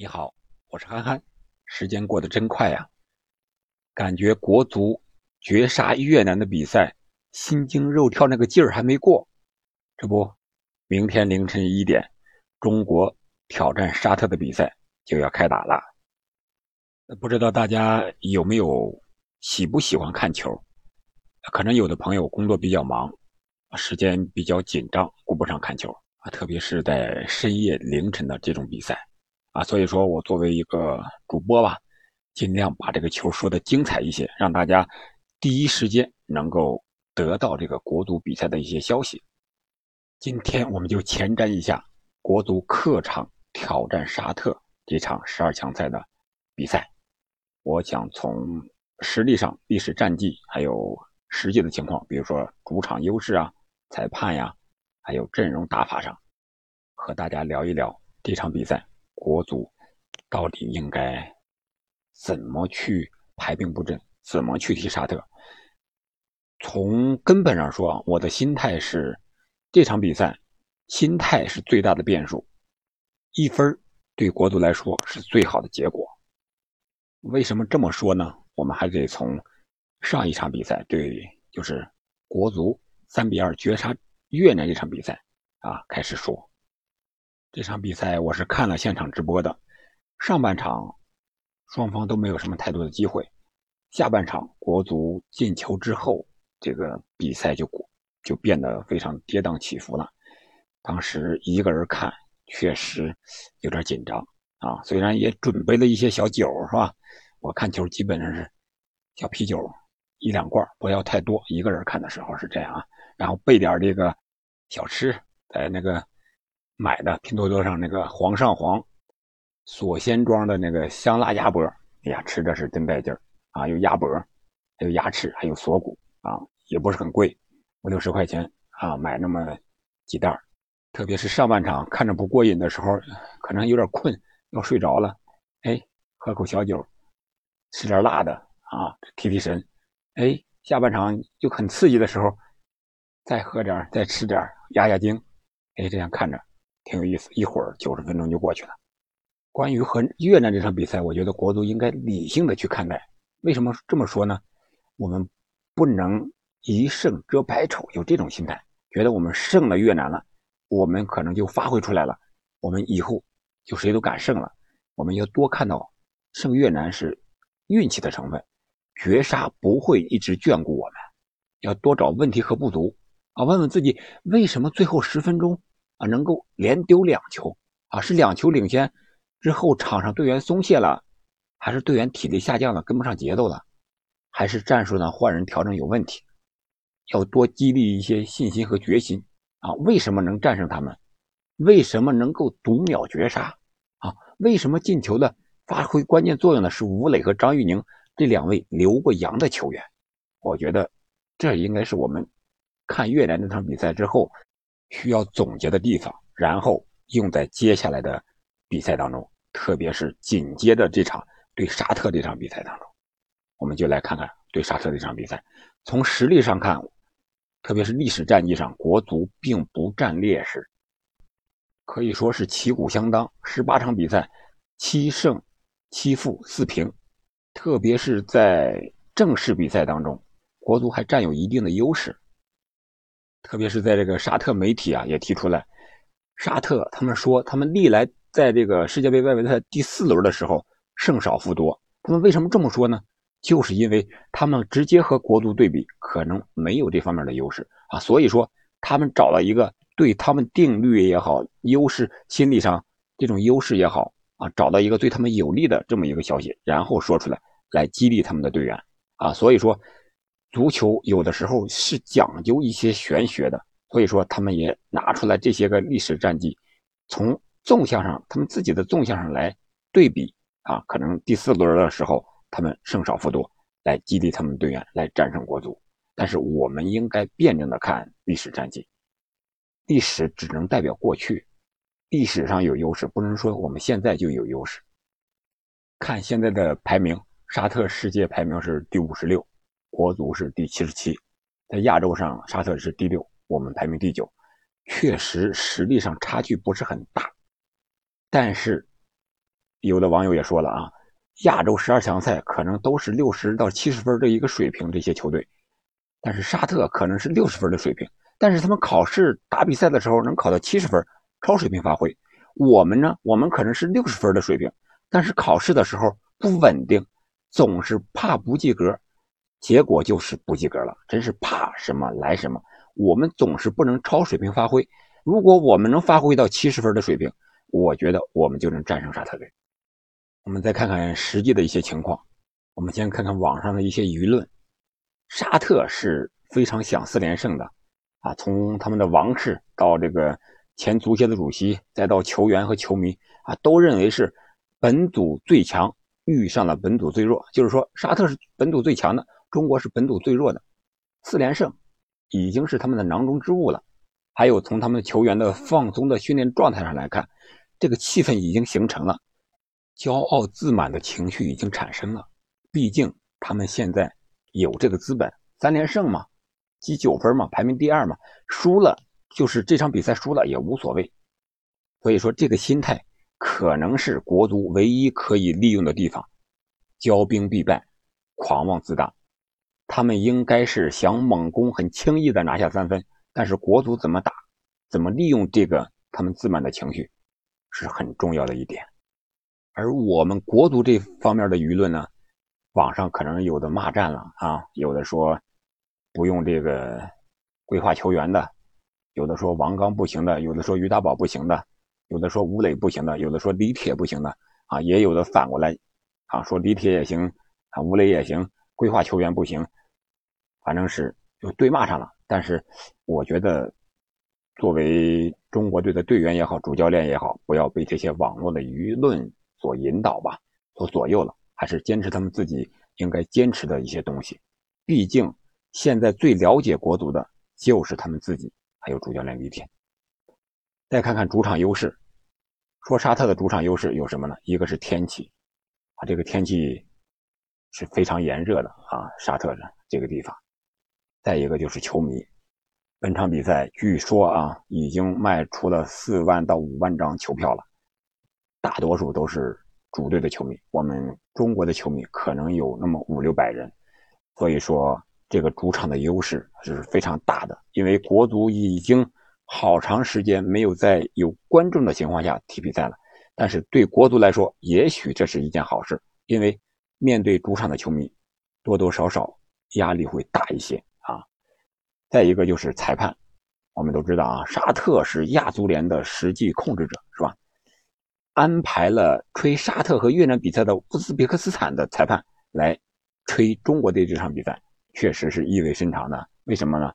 你好，我是憨憨。时间过得真快呀，感觉国足绝杀越南的比赛，心惊肉跳那个劲儿还没过。这不，明天凌晨一点，中国挑战沙特的比赛就要开打了。不知道大家有没有喜不喜欢看球？可能有的朋友工作比较忙，时间比较紧张，顾不上看球啊，特别是在深夜凌晨的这种比赛。啊，所以说我作为一个主播吧，尽量把这个球说的精彩一些，让大家第一时间能够得到这个国足比赛的一些消息。今天我们就前瞻一下国足客场挑战沙特这场十二强赛的比赛。我想从实力上、历史战绩，还有实际的情况，比如说主场优势啊、裁判呀，还有阵容打法上，和大家聊一聊这场比赛。国足到底应该怎么去排兵布阵？怎么去踢沙特？从根本上说，我的心态是这场比赛心态是最大的变数。一分对国足来说是最好的结果。为什么这么说呢？我们还得从上一场比赛对，就是国足三比二绝杀越南这场比赛啊开始说。这场比赛我是看了现场直播的，上半场双方都没有什么太多的机会，下半场国足进球之后，这个比赛就就变得非常跌宕起伏了。当时一个人看确实有点紧张啊，虽然也准备了一些小酒是吧？我看球基本上是小啤酒一两罐，不要太多。一个人看的时候是这样啊，然后备点这个小吃，在那个。买的拼多多上那个煌上煌，锁鲜庄的那个香辣鸭脖，哎呀，吃着是真带劲儿啊！有鸭脖，还有鸭翅，还有锁骨啊，也不是很贵，五六十块钱啊，买那么几袋特别是上半场看着不过瘾的时候，可能有点困要睡着了，哎，喝口小酒，吃点辣的啊，提提神。哎，下半场就很刺激的时候，再喝点，再吃点，压压惊。哎，这样看着。挺有意思，一会儿九十分钟就过去了。关于和越南这场比赛，我觉得国足应该理性的去看待。为什么这么说呢？我们不能一胜遮百丑，有这种心态，觉得我们胜了越南了，我们可能就发挥出来了，我们以后就谁都敢胜了。我们要多看到胜越南是运气的成分，绝杀不会一直眷顾我们，要多找问题和不足啊，问问自己为什么最后十分钟。啊，能够连丢两球啊，是两球领先之后场上队员松懈了，还是队员体力下降了跟不上节奏了，还是战术上换人调整有问题？要多激励一些信心和决心啊！为什么能战胜他们？为什么能够独秒绝杀？啊，为什么进球的发挥关键作用的是吴磊和张玉宁这两位留过洋的球员？我觉得这应该是我们看越南那场比赛之后。需要总结的地方，然后用在接下来的比赛当中，特别是紧接着这场对沙特这场比赛当中，我们就来看看对沙特这场比赛。从实力上看，特别是历史战绩上，国足并不占劣势，可以说是旗鼓相当。十八场比赛，七胜七负四平，特别是在正式比赛当中，国足还占有一定的优势。特别是在这个沙特媒体啊，也提出来，沙特他们说，他们历来在这个世界杯外围赛第四轮的时候胜少负多。他们为什么这么说呢？就是因为他们直接和国足对比，可能没有这方面的优势啊。所以说，他们找了一个对他们定律也好，优势心理上这种优势也好啊，找到一个对他们有利的这么一个消息，然后说出来，来激励他们的队员啊。所以说。足球有的时候是讲究一些玄学的，所以说他们也拿出来这些个历史战绩，从纵向上，他们自己的纵向上来对比啊，可能第四轮的时候他们胜少负多，来激励他们队员来战胜国足。但是我们应该辩证的看历史战绩，历史只能代表过去，历史上有优势，不能说我们现在就有优势。看现在的排名，沙特世界排名是第五十六。国足是第七十七，在亚洲上，沙特是第六，我们排名第九，确实实力上差距不是很大，但是有的网友也说了啊，亚洲十二强赛可能都是六十到七十分的一个水平，这些球队，但是沙特可能是六十分的水平，但是他们考试打比赛的时候能考到七十分，超水平发挥。我们呢，我们可能是六十分的水平，但是考试的时候不稳定，总是怕不及格，结果就是不及格了。真是怕什么来什么，我们总是不能超水平发挥。如果我们能发挥到七十分的水平，我觉得我们就能战胜沙特队。我们再看看实际的一些情况。我们先看看网上的一些舆论。沙特是非常想四连胜的，啊，从他们的王室到这个前足协的主席，再到球员和球迷，啊，都认为是本组最强遇上了本组最弱，就是说沙特是本组最强的，中国是本土最弱的。四连胜已经是他们的囊中之物了。还有从他们球员的放松的训练状态上来看，这个气氛已经形成了。骄傲自满的情绪已经产生了，毕竟他们现在有这个资本，三连胜嘛，积九分嘛，排名第二嘛，输了就是这场比赛输了也无所谓。所以说，这个心态可能是国足唯一可以利用的地方。骄兵必败，狂妄自大，他们应该是想猛攻，很轻易的拿下三分，但是国足怎么打，怎么利用这个他们自满的情绪，是很重要的一点。而我们国足这方面的舆论呢，网上可能有的骂战了啊，有的说不用这个规划球员的，有的说王刚不行的，有的说于大宝不行的，有的说吴磊不行的，有的说李铁不行的啊，也有的反过来啊说李铁也行啊，吴磊也行，规划球员不行，反正是就对骂上了。但是我觉得，作为中国队的队员也好，主教练也好，不要被这些网络的舆论。所引导吧，所左右了，还是坚持他们自己应该坚持的一些东西。毕竟现在最了解国足的就是他们自己，还有主教练李铁。再看看主场优势，说沙特的主场优势有什么呢？一个是天气，啊，这个天气是非常炎热的啊，沙特的这个地方。再一个就是球迷，本场比赛据说啊，已经卖出了四万到五万张球票了。大多数都是主队的球迷，我们中国的球迷可能有那么五六百人，所以说这个主场的优势是非常大的。因为国足已经好长时间没有在有观众的情况下踢比赛了，但是对国足来说，也许这是一件好事，因为面对主场的球迷，多多少少压力会大一些。再一个就是裁判，我们都知道啊，沙特是亚足联的实际控制者，是吧？安排了吹沙特和越南比赛的乌兹别克斯坦的裁判来吹中国队这场比赛，确实是意味深长的。为什么呢？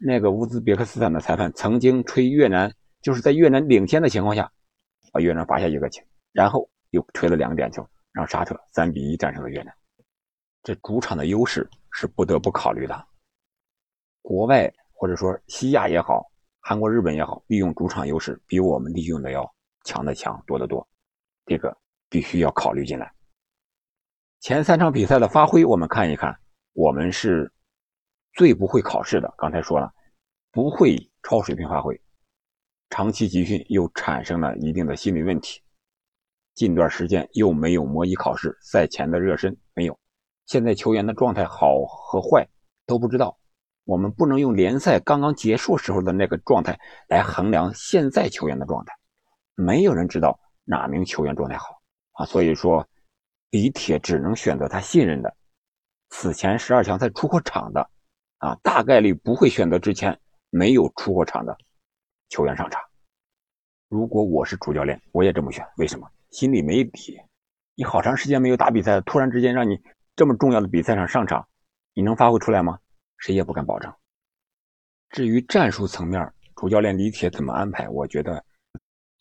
那个乌兹别克斯坦的裁判曾经吹越南，就是在越南领先的情况下，把越南罚下一个球，然后又吹了两个点球，让沙特三比一战胜了越南。这主场的优势是不得不考虑的。国外或者说西亚也好，韩国、日本也好，利用主场优势比我们利用的要。强的强多得多，这个必须要考虑进来。前三场比赛的发挥，我们看一看，我们是最不会考试的。刚才说了，不会超水平发挥，长期集训又产生了一定的心理问题。近段时间又没有模拟考试，赛前的热身没有，现在球员的状态好和坏都不知道。我们不能用联赛刚刚结束时候的那个状态来衡量现在球员的状态。没有人知道哪名球员状态好啊，所以说李铁只能选择他信任的，此前十二强赛出过场的啊，大概率不会选择之前没有出过场的球员上场。如果我是主教练，我也这么选。为什么？心里没底。你好长时间没有打比赛，突然之间让你这么重要的比赛上上场，你能发挥出来吗？谁也不敢保证。至于战术层面，主教练李铁怎么安排，我觉得。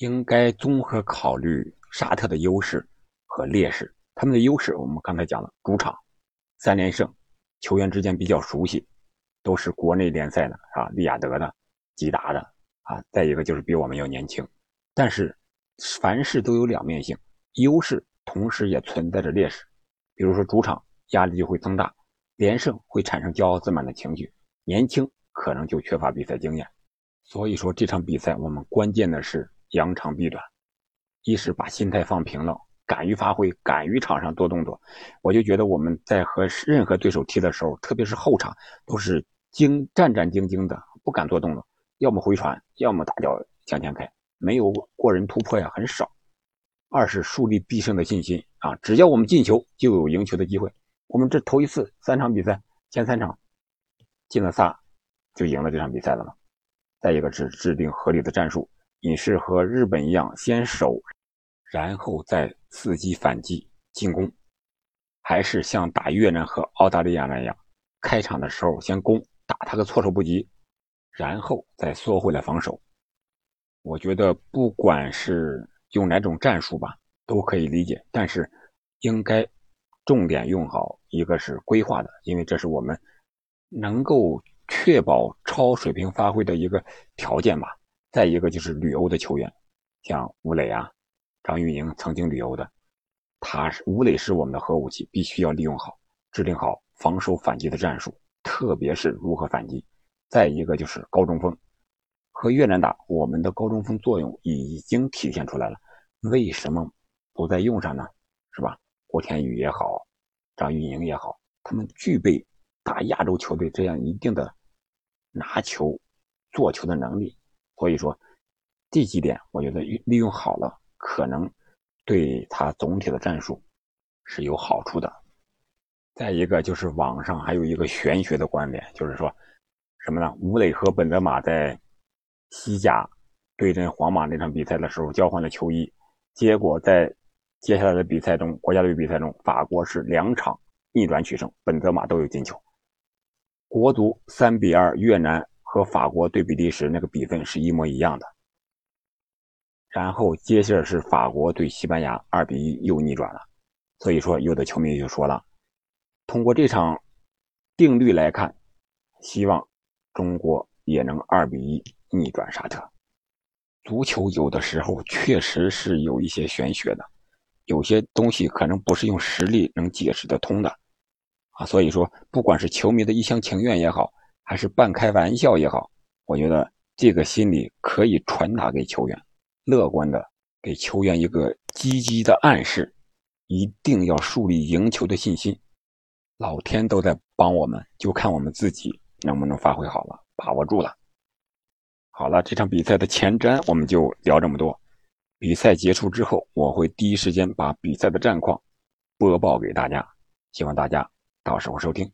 应该综合考虑沙特的优势和劣势。他们的优势我们刚才讲了，主场三连胜，球员之间比较熟悉，都是国内联赛的啊，利雅得的、吉达的啊。再一个就是比我们要年轻。但是凡事都有两面性，优势同时也存在着劣势。比如说主场压力就会增大，连胜会产生骄傲自满的情绪，年轻可能就缺乏比赛经验。所以说这场比赛我们关键的是。扬长避短，一是把心态放平了，敢于发挥，敢于场上多动作。我就觉得我们在和任何对手踢的时候，特别是后场，都是惊战战兢兢的，不敢做动作，要么回传，要么大脚向前开，没有过人突破呀，很少。二是树立必胜的信心啊，只要我们进球，就有赢球的机会。我们这头一次三场比赛，前三场进了仨，就赢了这场比赛了嘛。再一个是制定合理的战术，你是和日本一样先守。然后再伺机反击进攻，还是像打越南和澳大利亚那样，开场的时候先攻，打他个措手不及，然后再缩回来防守。我觉得不管是用哪种战术吧，都可以理解，但是应该重点用好一个是规划的，因为这是我们能够确保超水平发挥的一个条件吧。再一个就是旅欧的球员，像吴磊啊。张玉宁曾经旅游的，他是吴磊是我们的核武器，必须要利用好，制定好防守反击的战术，特别是如何反击。再一个就是高中锋，和越南打，我们的高中锋作用已经体现出来了，为什么不再用上呢？是吧？郭天宇也好，张玉宁也好，他们具备打亚洲球队这样一定的拿球、做球的能力，所以说这几点我觉得利用好了。可能对他总体的战术是有好处的。再一个就是网上还有一个玄学的观点，就是说什么呢？吴磊和本泽马在西甲对阵皇马那场比赛的时候交换了球衣，结果在接下来的比赛中，国家队比赛中，法国是两场逆转取胜，本泽马都有进球。国足三比二越南和法国对比利时那个比分是一模一样的。然后接下来是法国对西班牙二比一又逆转了，所以说有的球迷就说了，通过这场定律来看，希望中国也能二比一逆转沙特。足球有的时候确实是有一些玄学的，有些东西可能不是用实力能解释得通的啊。所以说，不管是球迷的一厢情愿也好，还是半开玩笑也好，我觉得这个心理可以传达给球员。乐观的给球员一个积极的暗示，一定要树立赢球的信心。老天都在帮我们，就看我们自己能不能发挥好了，把握住了。好了，这场比赛的前瞻我们就聊这么多。比赛结束之后，我会第一时间把比赛的战况播报给大家，希望大家到时候收听。